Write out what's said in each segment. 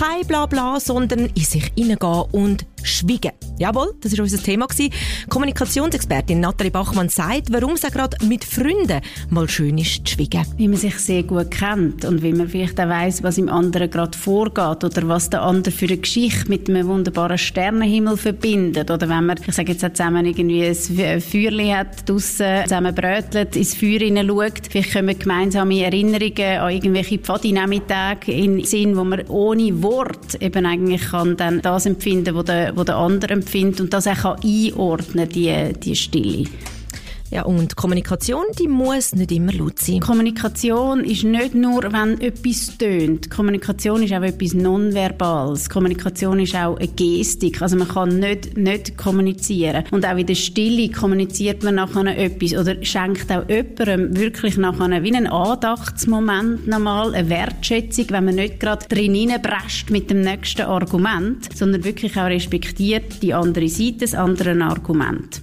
kein Blabla, sondern in sich hineingehen und schweigen. Jawohl, das war unser Thema. Kommunikationsexpertin Nathalie Bachmann sagt, warum es auch gerade mit Freunden mal schön ist zu schweigen. Wie man sich sehr gut kennt und wie man vielleicht auch weiss, was im anderen gerade vorgeht oder was der andere für eine Geschichte mit einem wunderbaren Sternenhimmel verbindet. Oder wenn man, ich sage jetzt auch zusammen irgendwie ein Feuerli hat, draussen zusammen brötelt, ins Feuer hineinschaut. Vielleicht kommen gemeinsame Erinnerungen an irgendwelche Pfadi-Nachmittage in Sinn, wo man ohne Wort eben eigentlich kann dann das empfinden, was der, wo der andere empfindet und das auch einordnen die, die Stille. Ja, und Kommunikation, die muss nicht immer laut sein. Kommunikation ist nicht nur, wenn etwas tönt. Kommunikation ist auch etwas Nonverbales. Kommunikation ist auch eine Gestik. Also man kann nicht, nicht kommunizieren. Und auch in der Stille kommuniziert man nachher etwas oder schenkt auch jemandem wirklich nachher wie einen Andachtsmoment nochmal, eine Wertschätzung, wenn man nicht gerade drin hineinprescht mit dem nächsten Argument, sondern wirklich auch respektiert die andere Seite, das andere Argument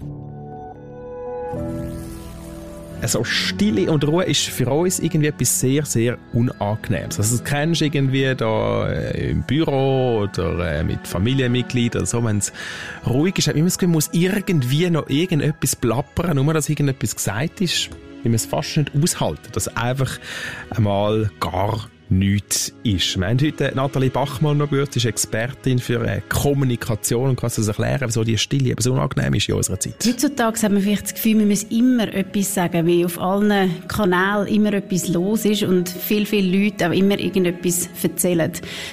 also Stille und Ruhe ist für uns irgendwie etwas sehr, sehr Unangenehmes. Also das kennst du irgendwie da äh, im Büro oder äh, mit Familienmitgliedern oder so, wenn es ruhig ist, hat man das Gefühl, man muss irgendwie noch irgendetwas plappern, nur dass irgendetwas gesagt ist, wie man es fast nicht aushalten, dass einfach einmal gar nichts ist. Wir haben heute Nathalie Bachmann noch gehört, sie ist Expertin für äh, Kommunikation und kann uns erklären, wieso die Stille so unangenehm ist in unserer Zeit. Heutzutage hat man vielleicht das Gefühl, man muss immer etwas sagen, wie auf allen Kanälen immer etwas los ist und viel, viele Leute auch immer irgendetwas erzählen.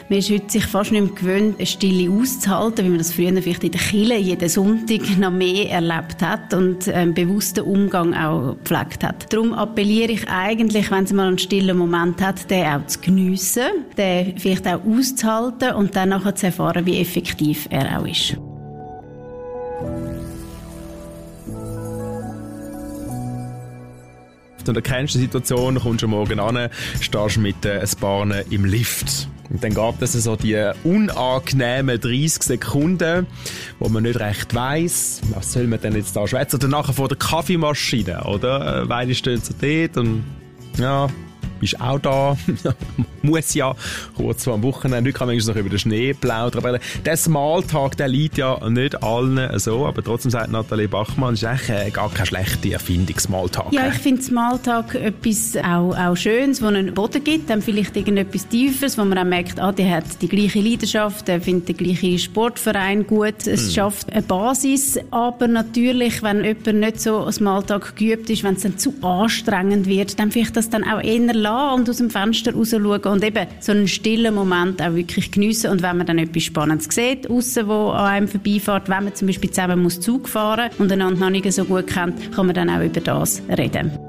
Man ist heute sich fast nicht mehr gewöhnt, eine Stille auszuhalten, wie man das früher vielleicht in der Kille jeden Sonntag noch mehr erlebt hat und einen bewussten Umgang auch gepflegt hat. Darum appelliere ich eigentlich, wenn sie mal einen stillen Moment hat, den auch zu geniessen, den vielleicht auch auszuhalten und dann zu erfahren, wie effektiv er auch ist. Und du kennst die Situation, kommst du morgen an, stehst mit äh, ein paar im Lift. Und dann gab es so die unangenehmen 30 Sekunden, wo man nicht recht weiss, was soll man denn jetzt da schwätzen. Oder nachher vor der Kaffeemaschine, oder? Äh, beide stehen so dort und ja, bist auch da. Muss ja. Kurz vor am Wochenende. Heute kann man noch über den Schnee plaudern. Aber der Smalltalk, der liegt ja nicht allen so. Aber trotzdem sagt Nathalie Bachmann, ist eigentlich äh, gar keine schlechte Erfindung, Smalltalk. Ja, ich finde Smalltalk etwas auch, auch Schönes, wo einen Boden gibt. Dann vielleicht irgendetwas Tiefes, wo man auch merkt, ah, der hat die gleiche Leidenschaft, der findet den gleichen Sportverein gut. Es hm. schafft eine Basis. Aber natürlich, wenn jemand nicht so Smalltalk geübt ist, wenn es dann zu anstrengend wird, dann vielleicht das dann auch eher lassen und aus dem Fenster raus schauen und eben so einen stillen Moment auch wirklich geniessen. Und wenn man dann etwas Spannendes sieht, aussen, wo an einem vorbeifährt, wenn man zum Beispiel zusammen muss Zug fahren und einander noch nicht so gut kennt, kann man dann auch über das reden.